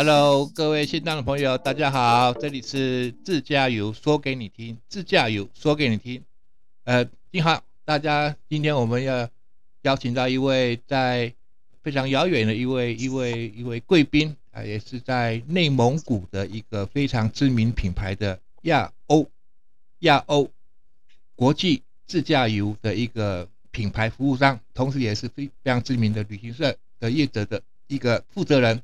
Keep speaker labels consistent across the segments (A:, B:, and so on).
A: Hello，各位新浪的朋友，大家好，这里是自驾游说给你听，自驾游说给你听。呃，你好，大家，今天我们要邀请到一位在非常遥远的一位一位一位贵宾啊，也是在内蒙古的一个非常知名品牌的亚欧亚欧国际自驾游的一个品牌服务商，同时也是非非常知名的旅行社的业者的一个负责人。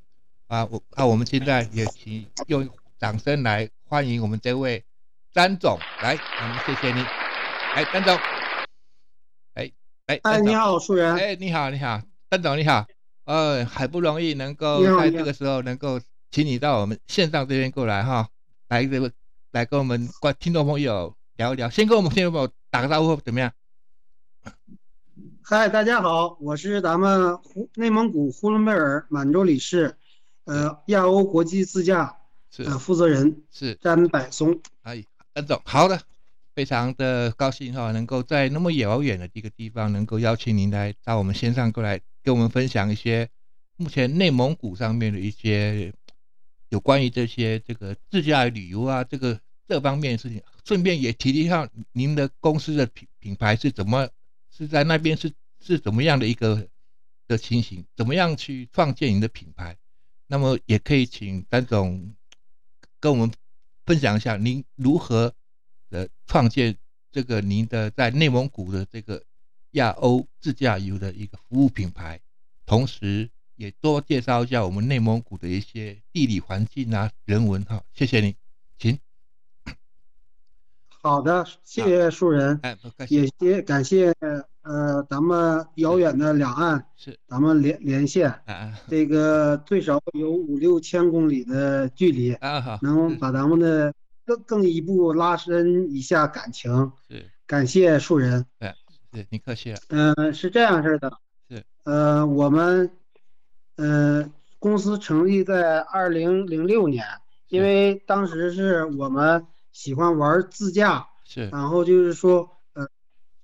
A: 啊，我啊，我们现在也请用掌声来欢迎我们这位张总来，我们谢谢你，哎，张总，哎，
B: 哎，哎，你好，树人，
A: 哎，你好，你好，张总你好，呃，很不容易能够在这个时候能够请你到我们线上这边过来哈，来这个来跟我们观听众朋友聊一聊，先跟我们听众朋友打个招呼怎么样？
B: 嗨，大家好，我是咱们呼内蒙古呼伦贝尔满洲里市。呃，亚欧国际自驾
A: 是。
B: 呃负责人
A: 是。
B: 詹柏松，
A: 哎，詹总，好的，非常的高兴哈，能够在那么遥远的一个地方，能够邀请您来到我们线上过来，跟我们分享一些目前内蒙古上面的一些有关于这些这个自驾旅游啊，这个这方面的事情，顺便也提一下您的公司的品品牌是怎么是在那边是是怎么样的一个的情形，怎么样去创建您的品牌。那么也可以请丹总跟我们分享一下，您如何呃创建这个您的在内蒙古的这个亚欧自驾游的一个服务品牌，同时也多介绍一下我们内蒙古的一些地理环境啊、人文哈。谢谢你，请。
B: 好的，谢谢树人，也谢感谢。呃，咱们遥远的两岸
A: 是。
B: 咱们连连线，这个最少有五六千公里的距离
A: 啊，
B: 能把咱们的更更一步拉伸一下感情，
A: 是。
B: 感谢树人，
A: 对，对，你客气了。
B: 嗯，是这样式的，
A: 是。
B: 呃，我们呃公司成立在二零零六年，因为当时是我们喜欢玩自驾，
A: 是，
B: 然后就是说。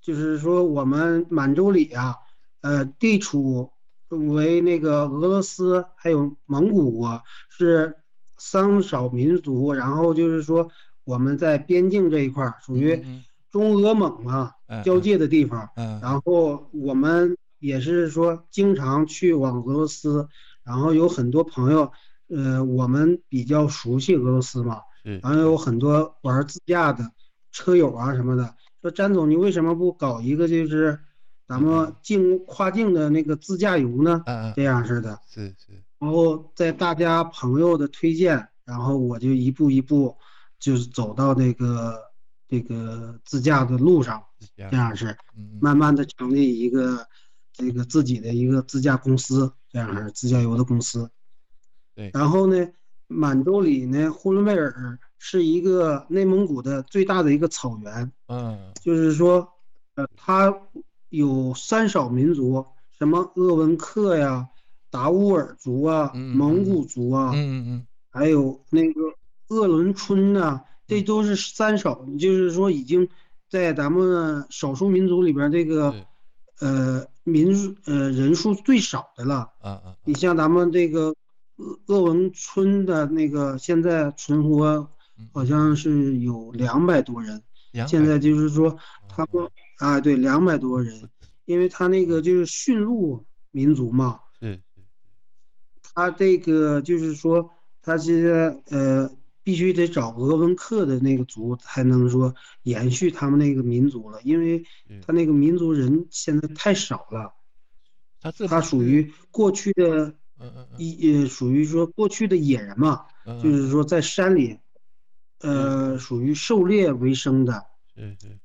B: 就是说，我们满洲里啊，呃，地处为那个俄罗斯还有蒙古国是三少民族，然后就是说我们在边境这一块儿属于中俄蒙啊交界的地方，然后我们也是说经常去往俄罗斯，然后有很多朋友，呃，我们比较熟悉俄罗斯嘛，然后有很多玩自驾的车友啊什么的。说詹总，你为什么不搞一个就是咱们境跨境的那个自驾游呢？这样似的，
A: 是是。
B: 然后在大家朋友的推荐，然后我就一步一步就是走到那个这个自驾的路上，这样是，慢慢的成立一个这个自己的一个自驾公司，这样是自驾游的公司。
A: 对。
B: 然后呢，满洲里呢，呼伦贝尔。是一个内蒙古的最大的一个草原，
A: 嗯，
B: 就是说，呃，它有三少民族，什么鄂温克呀、达乌尔族啊、蒙古族
A: 啊，嗯嗯。
B: 还有那个鄂伦春呐，这都是三少，就是说已经在咱们少数民族里边这个，呃，民数呃人数最少的了，
A: 啊啊，
B: 你像咱们这个鄂鄂温春的那个现在存活。好像是有两百多人，现在就是说他们啊，对，两百多人，因为他那个就是驯鹿民族嘛，
A: 是
B: 他这个就是说他现在呃必须得找鄂温克的那个族才能说延续他们那个民族了，因为他那个民族人现在太少了，
A: 他
B: 他属于过去的，一呃属于说过去的野人嘛，就是说在山里。呃，属于狩猎为生的，
A: 对对，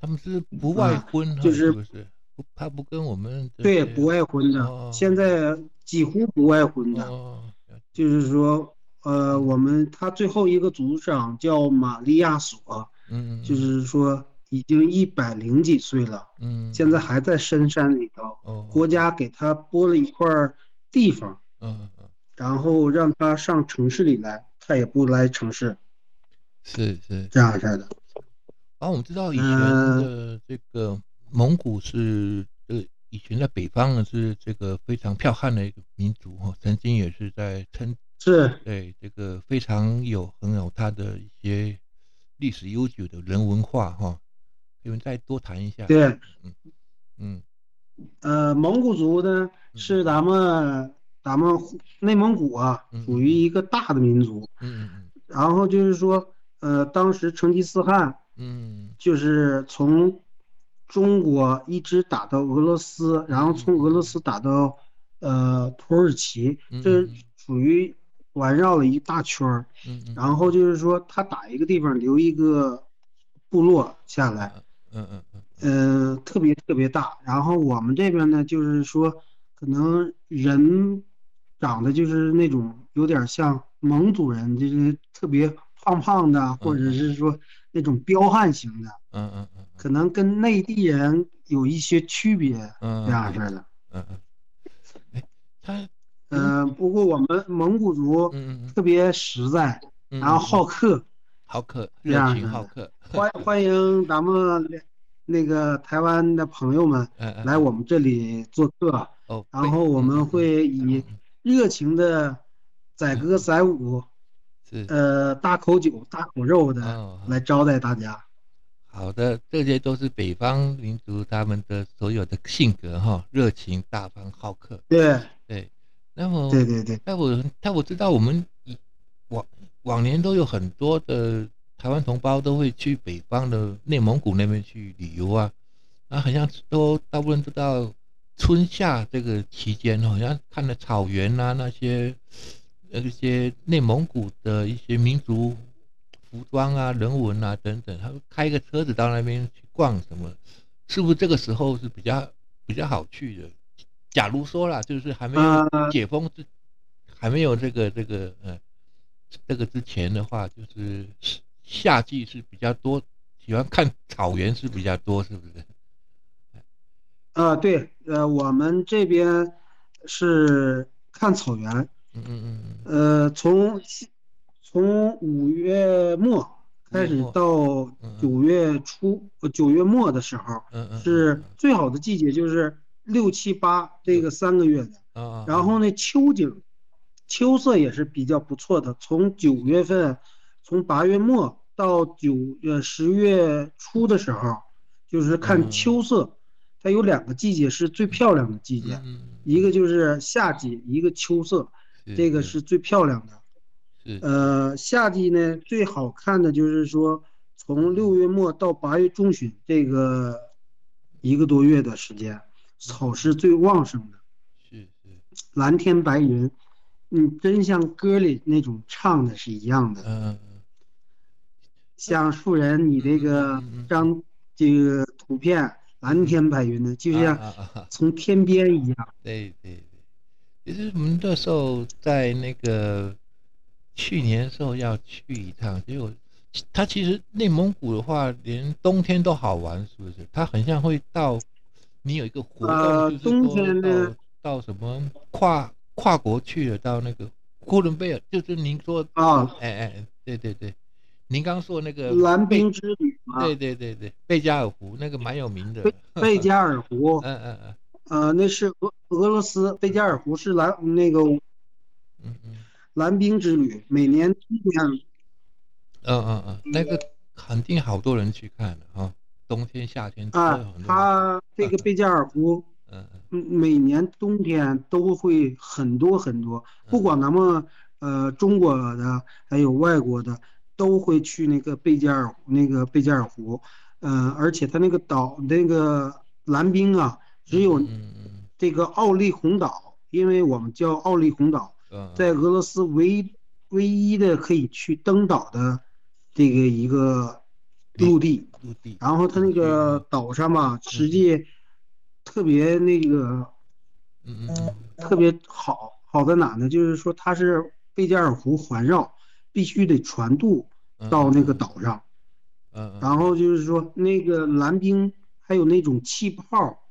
A: 他们是不外婚，
B: 就是
A: 不是？不，他不跟我们
B: 对不外婚的，现在几乎不外婚的，就是说，呃，我们他最后一个族长叫玛利亚索，
A: 嗯，
B: 就是说已经一百零几岁了，
A: 嗯，
B: 现在。还在深山里头，国家给他拨了一块地方，
A: 嗯嗯，
B: 然后让他上城市里来，他也不来城市。
A: 是是。
B: 这样式的，
A: 啊，我们知道以前的这个蒙古是呃，以前在北方呢是这个非常剽悍的一个民族哈，曾经也是在称
B: 是，
A: 对，这个非常有很有它的一些历史悠久的人文化哈，你们再多谈一下。
B: 对，
A: 嗯嗯。
B: 呃，蒙古族呢是咱们咱们内蒙古啊，
A: 嗯
B: 属于一个大的民族。
A: 嗯嗯。
B: 然后就是说，呃，当时成吉思汗
A: 嗯
B: 就是从中国一直打到俄罗斯，然后从俄罗斯打到呃土耳其，这
A: 嗯
B: 属于环绕了一大圈儿。
A: 嗯嗯，
B: 然后就是说，他打一个地方留一个部落下来，
A: 嗯嗯嗯
B: 呃，特别特别大。然后我们这边呢，就是说，可能人长得就是那种有点像蒙古人，就是特别胖胖的，或者是说那种彪悍型的，
A: 嗯嗯嗯。
B: 可能跟内地人有一些区别，
A: 嗯
B: 这样式的。
A: 嗯嗯，哎，他
B: 呃，不过我们蒙古族
A: 嗯嗯
B: 特别实在，
A: 嗯，
B: 然后好客，
A: 好客，
B: 这
A: 热情好客，
B: 欢欢迎咱们那个台湾的朋友们来我们这里做客，
A: 哦，
B: 然后我们会以热情的载歌载舞，
A: 是
B: 呃，大口酒、大口肉的
A: 哦
B: 来招待大家。
A: 好的，这些都是北方民族他们的所有的性格哈，热情、大方、好客。
B: 对。
A: 对，那么
B: 对对对，
A: 但我但我知道我们以往往年都有很多的台湾同胞都会去北方的内蒙古那边去旅游啊，啊，好像都大部分都到春夏这个期间，好像看了草原啊那些那些内蒙古的一些民族服装啊、人文啊等等，他们开个车子到那边去逛什么，是不是这个时候是比较比较好去的？假如说啦，就是还没有
B: 呃
A: 解封之，还没有这个这个呃这个之前的话，就是夏季是比较多，喜欢看草原是比较多，是不是？
B: 啊对，呃，我们这边是看草原，
A: 嗯嗯嗯
B: 呃，从从五月末开始到九月初，呃九月末的时候，
A: 嗯嗯，
B: 是最好的季节，就是六七八这个三个月的。
A: 啊，
B: 然后呢，秋景，秋色也是比较不错的。从九月份，从八月末到九月十月初的时候，就是看秋色。它有两个季节是最漂亮的季节，一个就是夏季，一个秋色，这个是最漂亮的。呃，夏季呢最好看的就是说，从六月末到八月中旬这个一个多月的时间，草是最旺盛的。
A: 是是，
B: 蓝天白云，嗯，真像歌里那种唱的是一样的。
A: 嗯
B: 像树人，你这个张这个图片，蓝天白云的，就像从天边一样。
A: 对对对，其实我们那时候在那个去年的时候要去一趟，结果它其实内蒙古的话，连冬天都好玩，是不是？它很像会到你有一个活动，
B: 呃，冬天呢，
A: 到什么跨跨国去了，到那个呼伦贝尔，就是您说
B: 啊，
A: 哎哎，对对对，您刚说那个
B: 蓝冰之旅嘛，
A: 对对对对，贝加尔湖那个蛮有名的，
B: 贝贝加尔湖，
A: 嗯 嗯嗯，
B: 呃，那是俄俄罗斯贝加尔湖是蓝那个，
A: 嗯嗯，
B: 蓝冰之旅，每年冬天，
A: 嗯嗯嗯，那个肯定好多人去看的啊，冬天夏天
B: 啊，它这个贝加尔湖。
A: 嗯
B: 嗯，每年冬天都会很多很多，不管咱们呃中国的还有外国的，都会去那个贝加尔湖那个贝加尔湖，嗯、呃，而且它那个岛那个蓝冰啊，只有这个奥利红岛，因为我们叫奥利红岛，在俄罗斯唯唯一的可以去登岛的这个一个陆地，
A: 陆地，
B: 然后它那个岛上吧，实际。特别那个，
A: 嗯嗯，
B: 特别好，好在哪呢？就是说它是贝加尔湖环绕，必须得船渡到那个岛上，
A: 嗯，
B: 然后就是说那个蓝冰还有那种气泡，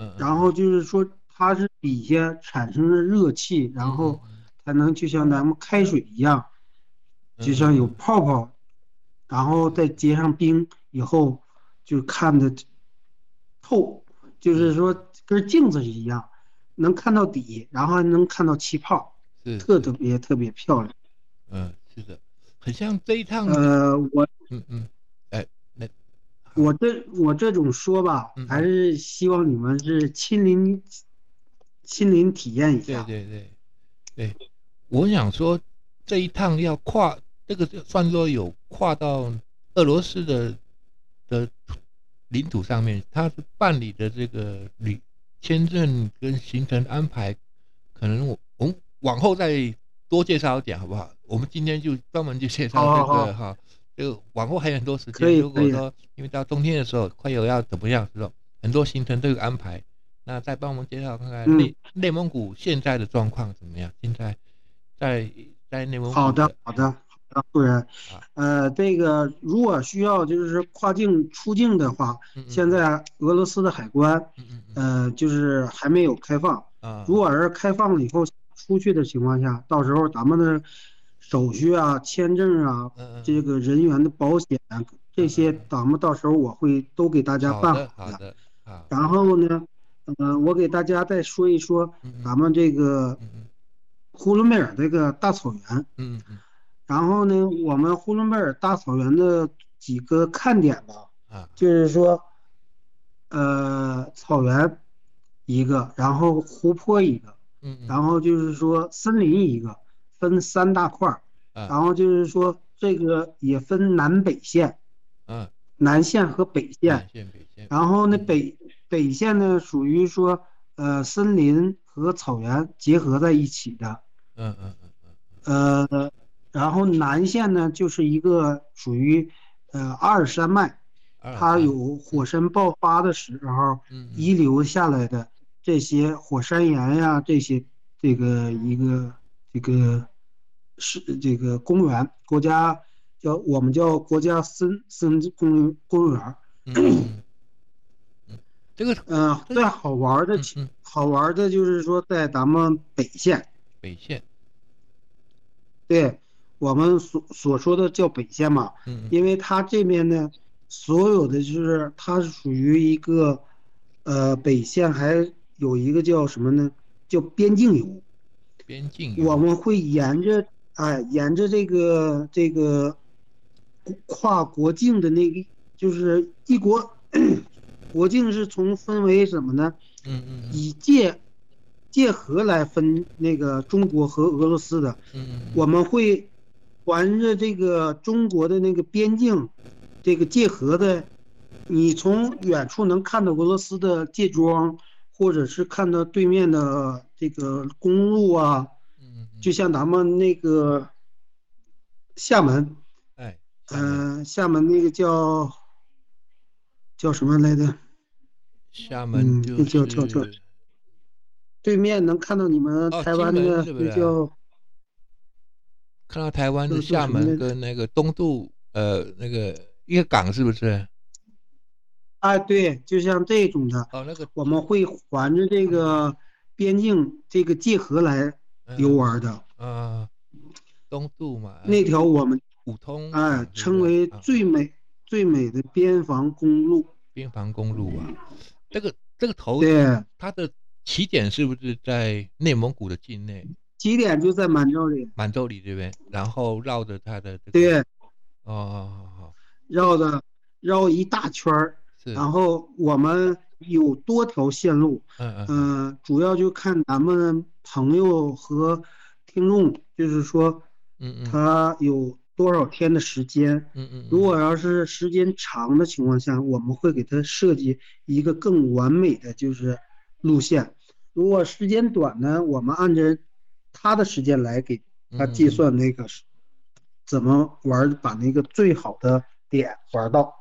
A: 嗯，
B: 然后就是说它是底下产生的热气，然后才能就像咱们开水一样，就像有泡泡，然后再结上冰以后，就看的透。就是说，跟镜子是一样，能看到底，然后还能看到气泡，
A: 是
B: 特特别特别漂亮。
A: 嗯，是的，很像这一趟。
B: 呃，我
A: 嗯嗯，
B: 我这我这种说吧，
A: 嗯
B: 还是希望你们是亲临亲临体验一下。
A: 对对对对，我想说这一趟要跨这个算作有跨到俄罗斯的的领土上面，他是办理的这个旅签证跟行程安排，可能我我们往后再多介绍一点好不好？我们今天就专门就介绍这个哈，这个往后还有很多时间。如果说因为到冬天的时候快有要怎么样的时候，很多行程都有安排。那再帮我们介绍看看
B: 嗯
A: 内内蒙古现在的状况怎么样？现在在在内蒙古
B: 好的，好的，好的，夫人。呃，这个如果需要就是跨境出境的话，现在俄罗斯的海关呃就是还没有开放。
A: 啊，
B: 如果是开放了以后出去的情况下，到时候咱们的手续啊、签证啊、这个人员的保险啊这些，咱们到时候我会都给大家办
A: 好的
B: 好
A: 好的好，
B: 然后呢，呃，我给大家再说一说咱们这个呼伦贝尔这个大草原。
A: 嗯嗯嗯。
B: 然后呢，我们呼伦贝尔大草原的几个看点吧，
A: 啊。
B: 就是说，呃，草原一个，然后湖泊一个，然后就是说森林一个，分三大块儿，
A: 啊。
B: 然后就是说这个也分南北线，
A: 嗯
B: 南线和北线
A: 北线，
B: 然后呢，
A: 嗯。
B: 北北线呢属于说，呃，森林和草原结合在一起的，
A: 嗯嗯嗯嗯。
B: 呃，然后南线呢就是一个属于呃阿尔山脉，它有火山爆发的时候遗留下来的这些火山岩呀，这些这个一个这个是这个公园，国家叫我们叫国家森森公公园。
A: 这个
B: 嗯，最好玩的其
A: 嗯嗯
B: 好玩的就是说在咱们北线，
A: 北线，
B: 对我们所所说的叫北线嘛，因为它这边呢，所有的就是它是属于一个，呃，北线还有一个叫什么呢？叫边境游。
A: 边境
B: 我们会沿着哎，沿着这个这个跨国境的那个，就是一国国境是从分为什么呢？
A: 嗯嗯嗯
B: 以界界河来分那个中国和俄罗斯的。
A: 嗯嗯
B: 我们会环着这个中国的那个边境，这个界河的，你从远处能看到俄罗斯的界桩，或者是看到对面的这个公路啊，就像咱们那个厦门，
A: 哎厦门
B: 呃，厦门那个叫叫什么来着？
A: 厦门就
B: 叫叫叫对面能看到你们台湾的那叫
A: 看到台湾的厦门跟那个东渡呃那个一个港是不是？
B: 啊，对，就像这种的。
A: 哦那个
B: 我们会环着这个边境这个界河来游玩的，
A: 啊东渡嘛，
B: 那条我们
A: 普通
B: 哎称为最美最美的边防公路。
A: 边防公路啊，这个这个头
B: 对，
A: 它的起点是不是在内蒙古的境内？
B: 起点就在满洲里，
A: 满洲里这边，然后绕着它的这个
B: 对，
A: 哦
B: 绕着绕一大圈儿，
A: 是。
B: 然后我们有多条线路，
A: 嗯嗯嗯。
B: 嗯、主要就看咱们朋友和听众，就是说
A: 嗯嗯
B: 他有多少天的时间。
A: 嗯嗯，
B: 如果要是时间长的情况下，我们会给他设计一个更完美的就是路线。如果时间短呢，我们按照他的时间来给他
A: 嗯
B: 计算那个是怎么玩，把那个最好的点玩到。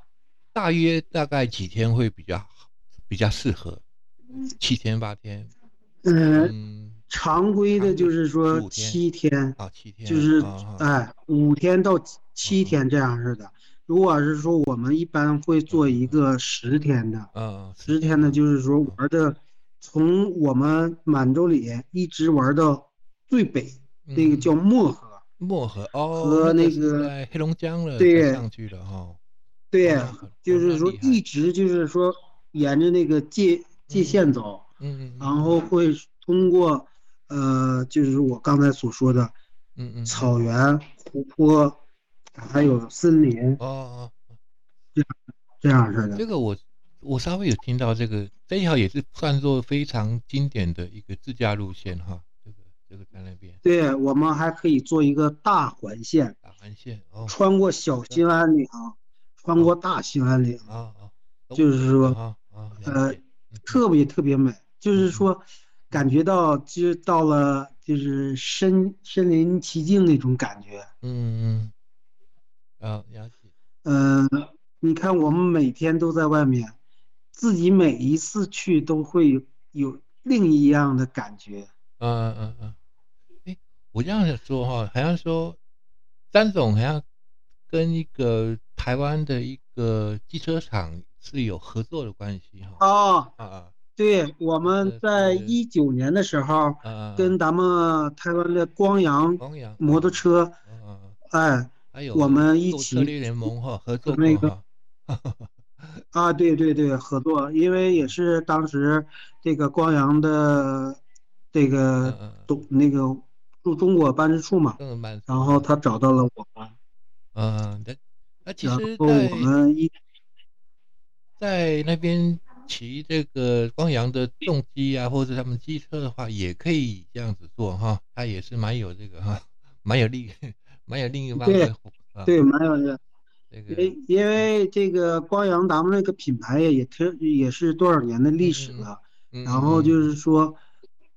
A: 大约大概几天会比较好比较适合？七天八天？
B: 嗯，
A: 嗯，
B: 常规的就是说七天，
A: 啊七天
B: 就是哎五天到七天这样似的。如果是说我们一般会做一个十天的，
A: 嗯
B: 十天的，就是说玩的，从我们满洲里一直玩到最北，那个叫漠河。
A: 漠河哦，
B: 和那个
A: 黑龙江了，
B: 对
A: 上去了哈。
B: 对，就是说一直就是说沿着那个界界线走，
A: 嗯嗯，
B: 然后会通过呃，就是我刚才所说的
A: 嗯嗯嗯，
B: 草原、湖泊，还有森林
A: 哦哦，
B: 这样这样式的。
A: 这个我我稍微有听到这个这一条也是算作非常经典的一个自驾路线哈，这个这个在那边。
B: 对，我们还可以做一个大环线，
A: 大环线哦。
B: 穿过小兴安岭，穿过大兴安岭，
A: 啊啊，
B: 就是说
A: 啊啊，
B: 呃，
A: 嗯
B: 特别特别美，就是
A: 嗯
B: 说感觉到就到了就是身身临其境那种感觉。
A: 嗯嗯，啊了解，
B: 嗯、你看我们每天都在外面，自己每一次去都会有有另一样的感觉。
A: 嗯嗯嗯，哎，我这样子说哈，好像说张总好像跟一个台湾的一个机车厂是有合作的关系哈，
B: 哦，
A: 啊啊
B: 对，我们在一九年的时候，跟咱们台湾的光阳摩托车，哎，我们一
A: 购
B: 起
A: 车联盟哈合作
B: 那个，啊，对对对，合作，因为也是当时这个光阳的这
A: 嗯
B: 个
A: 嗯。
B: 那个驻中国办事处嘛，然后他找到了我们，
A: 嗯，那那其
B: 然
A: 实，
B: 我们一
A: 在那边骑这个光阳的重机啊，或者他们机车的话，也可以这样子做哈，它也是蛮有这个哈，蛮有另 蛮有另一方
B: 对
A: 的啊，
B: 对蛮有的，
A: 这个
B: 因因为这个光阳咱们那个品牌也特也是多少年的历史了，
A: 嗯
B: 然后就是说，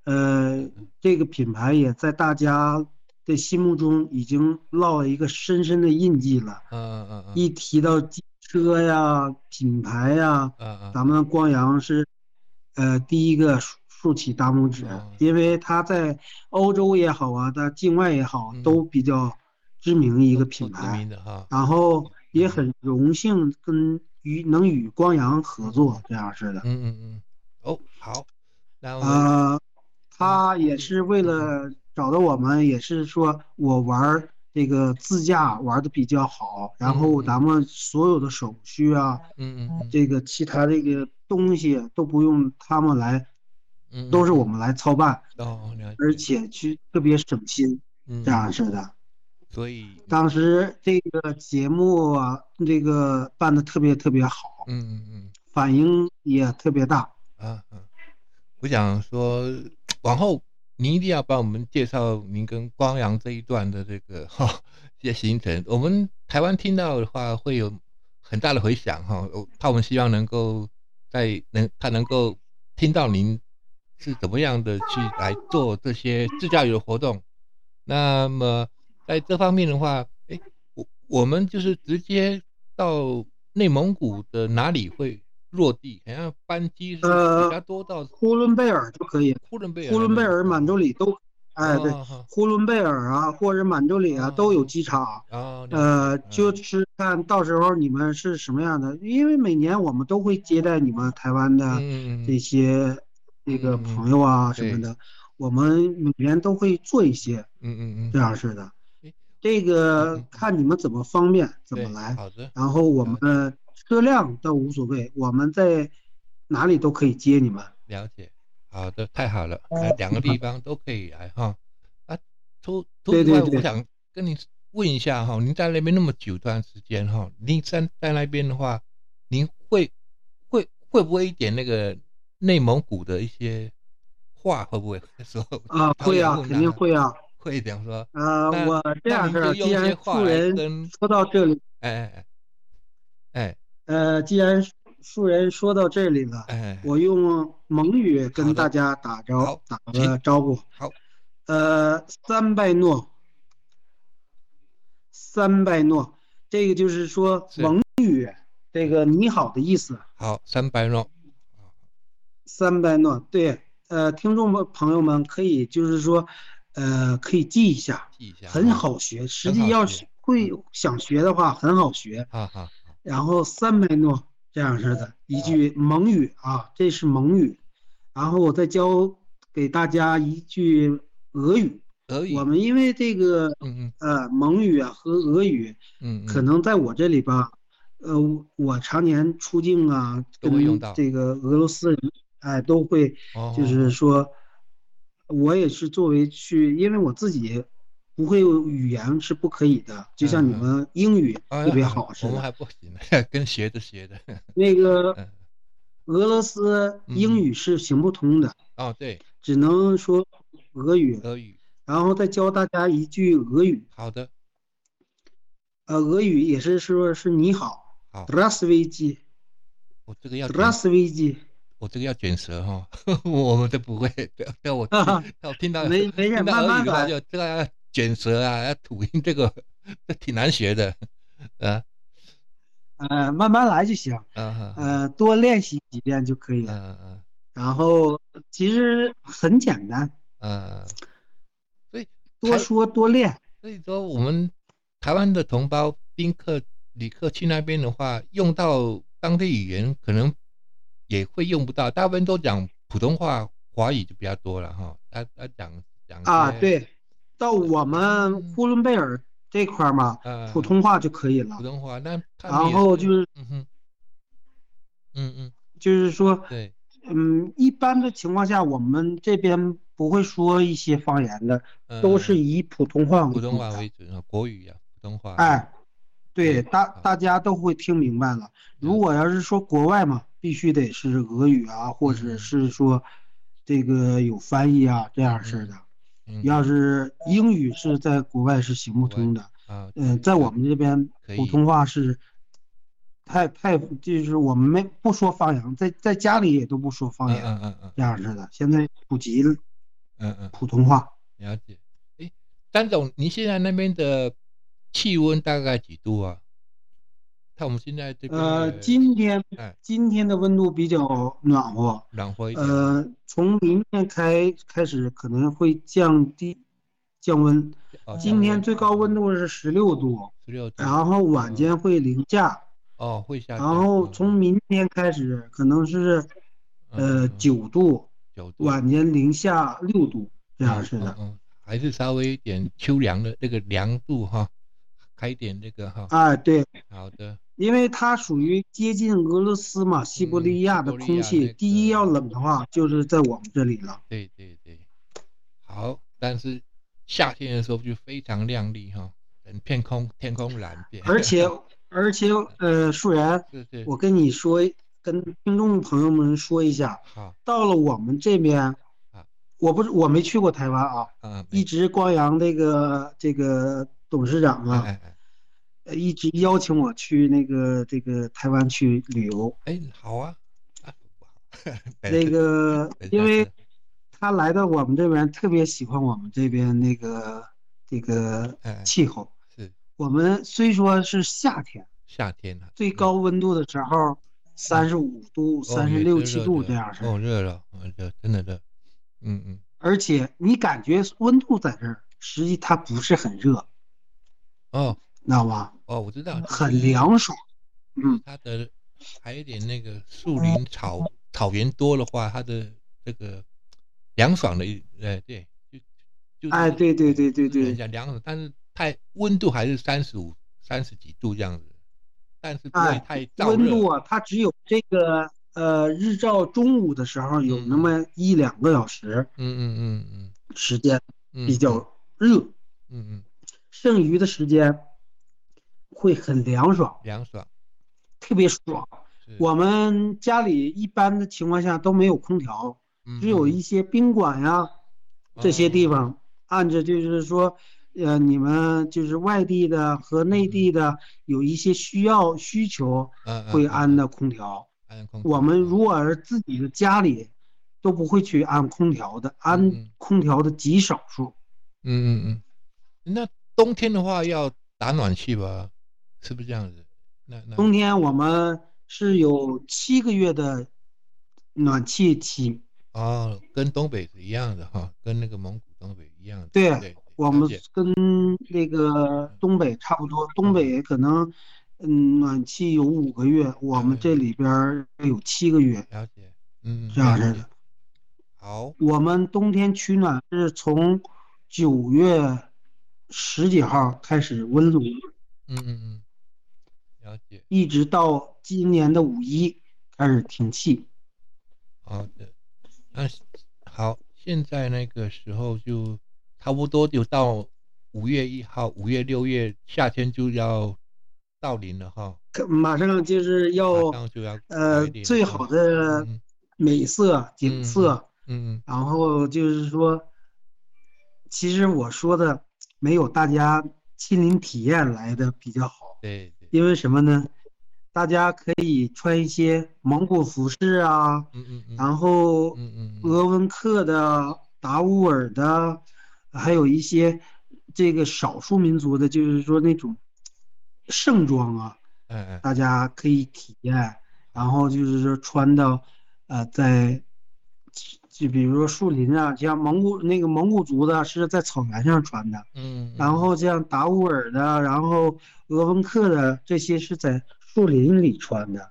B: 呃，这个品牌也在大家的心目中已经烙了一个深深的印记了。
A: 嗯嗯嗯嗯。
B: 一提到机车呀、品牌呀，
A: 嗯嗯，
B: 咱们光阳是呃第一个竖竖起大拇指。
A: 哦，
B: 因为它在欧洲也好啊，在境外也好
A: 嗯，
B: 都比较知名的一个品牌。然后也很荣幸跟与能与光阳合作这样式的。
A: 嗯嗯嗯，哦好，
B: 呃，他也是为了找到我们，也是说我玩儿这个自驾玩的比较好，然后咱们所有的手续啊，
A: 嗯嗯嗯
B: 这个其他这个东西都不用他们来，
A: 嗯，
B: 都是我们来操办，
A: 哦
B: 而且去特别省心
A: 嗯
B: 这样式的。
A: 所以
B: 当时这个节目啊，这个办的特别特别好，
A: 嗯嗯嗯。
B: 反应也特别大。
A: 啊，嗯，我想说，往后您一定要帮我们介绍您跟光阳这一段的这个 哈这些行程。我们台湾听到的话会有很大的回响哈。他们希望能够在能他能够听到您是怎么样的去来做这些自驾游的活动。那么在这方面的话，哎，我我们就是直接到内蒙古的哪里会落地？好像班机是
B: 呃
A: 比较多到
B: 呼伦贝尔就可以，
A: 呼伦贝尔，
B: 呼伦贝尔、满洲里都，哎，对，呼伦贝尔啊，或者满洲里啊
A: 哦
B: 都有机场。呃，就是看到时候你们是什么样的，因为每年我们都会接待你们台湾的这些这个朋友啊什么的，我们每年都会做一些
A: 嗯嗯嗯。
B: 这样式的。这
A: 嗯
B: 个
A: 嗯
B: 看你们怎么方便怎么来，然后我们车辆倒无所谓，我们在哪里都可以接你们。
A: 了解，好的，太好了，那两个地方都可以来哈。啊，除除此之外，
B: 对对对
A: 我想跟你问一下哈，您在那边那么久段时间哈，您在在那边的话，您会会会不会一点那个内蒙古的一些话会不会说？
B: 啊，会啊，肯定会啊。
A: 会这样说。
B: 呃，我这样式儿，
A: 您就用
B: 既然人说到这里，
A: 哎哎哎哎
B: 呃，既然树人说到这里了，我用蒙语跟大家打招打个招呼。
A: 好，
B: 呃，三拜诺，三拜诺，这个就是说蒙语这个你好的意思。
A: 好，三拜诺，
B: 三拜诺，对，呃，听众们朋友们可以就是说，呃，可以记一下，
A: 记一下，
B: 很，好学。实际要是会想学的话，很好学。
A: 好好好，
B: 然后三百诺这样式的一句蒙语啊，这是蒙语。然后我再教给大家一句俄语。
A: 俄语，
B: 我们因为这个
A: 嗯嗯
B: 呃蒙语啊和俄语，
A: 嗯，嗯
B: 可能在我这里吧，呃，我常年出境啊，跟这个俄罗斯人哎都会，
A: 哦
B: 就是说，我也是作为去，因为我自己不会语言是不可以的，就像你们英语
A: 啊，
B: 特别
A: 啊
B: 好似的。
A: 我们还不行呢，跟学着学的。
B: 那个
A: 嗯，
B: 俄罗斯英语是行不通的，
A: 哦，对，
B: 只能说俄语，
A: 俄语，
B: 然后再教大家一句俄语。
A: 好的，
B: 呃，俄语也是说是你好
A: 好
B: ，d r a s v i j i
A: 我这个要
B: d r a
A: 卷
B: ，s v i j i
A: 我这个要卷舌哈，我们都不会。要我
B: 要我
A: 听到
B: 没没事，慢慢来。
A: 就这个要卷舌啊，要吐音，这个 这挺难学的。啊
B: 呃，慢慢来就行，
A: 啊哈，
B: 呃，多练习几遍就可以
A: 嗯
B: 了。
A: 嗯嗯
B: 然后其实很简单，
A: 嗯嗯，所以
B: 多说多练。
A: 所以说，我们台湾的同胞宾客、旅客去那边的话，用到当地语言可能也会用不到，大部分都讲普通话、华语就比较多了哈。他他讲讲
B: 啊，对，到我们呼伦贝尔这块儿嘛，
A: 呃，
B: 普通话就可以了。
A: 普。通话，那
B: 然后就是
A: 嗯哼，嗯嗯，
B: 就是说，
A: 对，
B: 嗯，一般的情况下，我们这边不会说一些方言的，都是
A: 呃
B: 以普通话为
A: 普通话。为准啊，国语啊，普通话，
B: 哎，对，
A: 对
B: 大
A: 啊。
B: 大家都会听明白了。如果要是说国外嘛，必须得是俄语啊，或者
A: 嗯。
B: 是说这个有翻译啊这样式的。
A: 嗯，
B: 要是英语是在国外是行不通的，
A: 啊，
B: 嗯，在我们这边普通话是太太就是我们没不说方言，在在家里也都不说方
A: 嗯
B: 言
A: 嗯嗯嗯
B: 这样式的。现在普及了
A: 嗯嗯。
B: 普通话，
A: 了解。哎，张总，您现在那边的气温大概几度啊？看我们现在这边
B: 呃，今天
A: 哎。
B: 今天的温度比较暖和，
A: 暖和一点，
B: 呃，从明天开开始可能会降低降温。
A: 哦，
B: 今天最高温度是十六度，
A: 十六度，
B: 然后晚间会零下，
A: 哦会下
B: 然，后
A: 嗯
B: 从明天开始可能是
A: 嗯。
B: 呃
A: 嗯
B: 九度，
A: 九度。
B: 晚间零下六度这样式的。
A: 还是稍微一点秋凉的那个凉度哈，开点这个哈，
B: 啊，对，
A: 好的，
B: 因为它属于接近俄罗斯嘛，西伯利亚的空气，
A: 那
B: 第一要冷的话就是在我们这里了。
A: 对对对，好，但是夏天的时候就非常亮丽哈，整片空天空蓝变，
B: 而且 而且呃，树然，
A: 是是
B: 我跟你说，跟听众朋友们说一下，
A: 好
B: 到了我们这边
A: 啊，
B: 我不是我没去过台湾啊，
A: 啊，
B: 一直光阳这个这个董事长啊。呃一直邀请我去那个这个台湾去旅游。
A: 哎，好啊，啊，
B: 那个因为他来到我们这边，特别喜欢我们这边那个这个
A: 哎
B: 气候。
A: 是
B: 我们虽说是夏天，
A: 夏天了，
B: 最高温度的时候三十五度、
A: 哦
B: 三十六七度这样式，
A: 哦，热了，哦热，真的热，嗯嗯，
B: 而且你感觉温度在这儿，实际它不是很热，
A: 哦
B: 知道吗？
A: 哦，我知道，
B: 很，凉爽。嗯，
A: 它的还有点那个树林草草原多的话，它的这个凉爽的一，哎对，就就
B: 哎，对对对对对，
A: 讲凉爽，但是太温度还是三十五、三十几度这样子，但是不会
B: 哎
A: 太
B: 温度啊，它只有这个呃日照中午的时候有
A: 嗯
B: 那么一两个小时
A: 嗯嗯嗯嗯
B: 时间
A: 嗯，
B: 比较热，
A: 嗯嗯
B: 剩余的时间会很凉爽，
A: 凉爽，
B: 特别爽。我们家里一般的情况下都没有空调，只有
A: 嗯
B: 一些宾馆呀这些地方，按着就是说，呃，你们就是外地的和内地的有一些需要需求会安的
A: 嗯
B: 空调。我们如果是自己的家里，都不会去安空调的，
A: 嗯
B: 安空调的极少数。
A: 嗯嗯嗯，那冬天的话要打暖气吧？是不是这样子？那那
B: 冬天我们是有七个月的暖气期，
A: 哦，跟东北是一样的哈，跟那个蒙古东北一样的。
B: 对
A: 对，
B: 我们跟那个东北差不多，东北可能嗯暖气有五个月，我们这里边儿有七个月
A: 了解，嗯，
B: 这样式的。。
A: 好，
B: 我们冬天取暖是从九月十几号开始温炉，
A: 嗯嗯嗯，了解。
B: 一直到今年的五一开始停气。
A: 好的，那好，现在那个时候就差不多就到五月一号，五月六月夏天就要到临了哈，
B: 可马上就是要呃最好的
A: 嗯
B: 美色景色，
A: 嗯嗯
B: 然后就是说，其实我说的没有大家亲临体验来的比较好，
A: 对对，
B: 因为什么呢？大家可以穿一些蒙古服饰啊，
A: 嗯嗯嗯
B: 然后鄂温克的、达乌尔的，还有一些这个少数民族的，就是说那种盛装啊，大家可以体验。然后就是说穿到，呃，在就比如说树林啊，像蒙古那个蒙古族的是在草原上穿的，
A: 嗯，
B: 然后像达乌尔的，然后鄂温克的这些是在树林里穿的，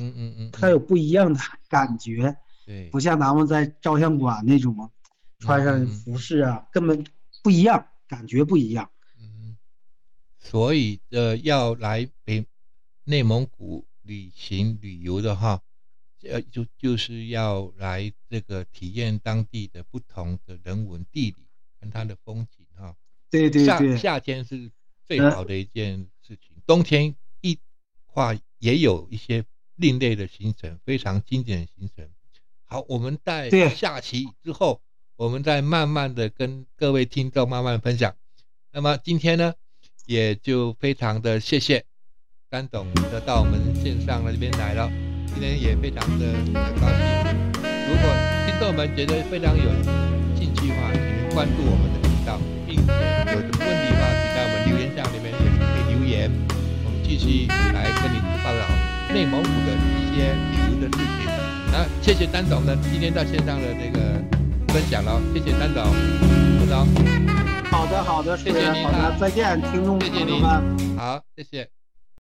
A: 嗯嗯嗯，
B: 它有不一样的感觉。
A: 对
B: 不像咱们在照相馆那种穿上服饰啊，根本不一样，感觉不一样。
A: 嗯，所以呃，要来北内蒙古旅行旅游的话，呃，就就是要来这个体验当地的不同的人文地理跟它的风景哈。夏
B: 对对对，
A: 夏天是最好的一件事情，冬天一话也有一些另类的行程，非常经典的行程。好，我们在下期之后，我们再慢慢的跟各位听众慢慢分享。那么今天呢，也就非常的谢谢丹董的到我们线上的这边来了，今天也非常的呃高兴。如果听众们觉得非常有兴趣的话，请关注我们的频道，并且有什么问题的话，请在我们留言下里面也可以留言，我们继续来跟你报道内蒙古的一些旅游的事情。那谢谢丹总的今天在线上的这个分享了，谢谢丹总，董总，
B: 好的好的，
A: 谢谢您好
B: 的，再见，听众
A: 谢谢您
B: 朋友们。
A: 好，谢谢。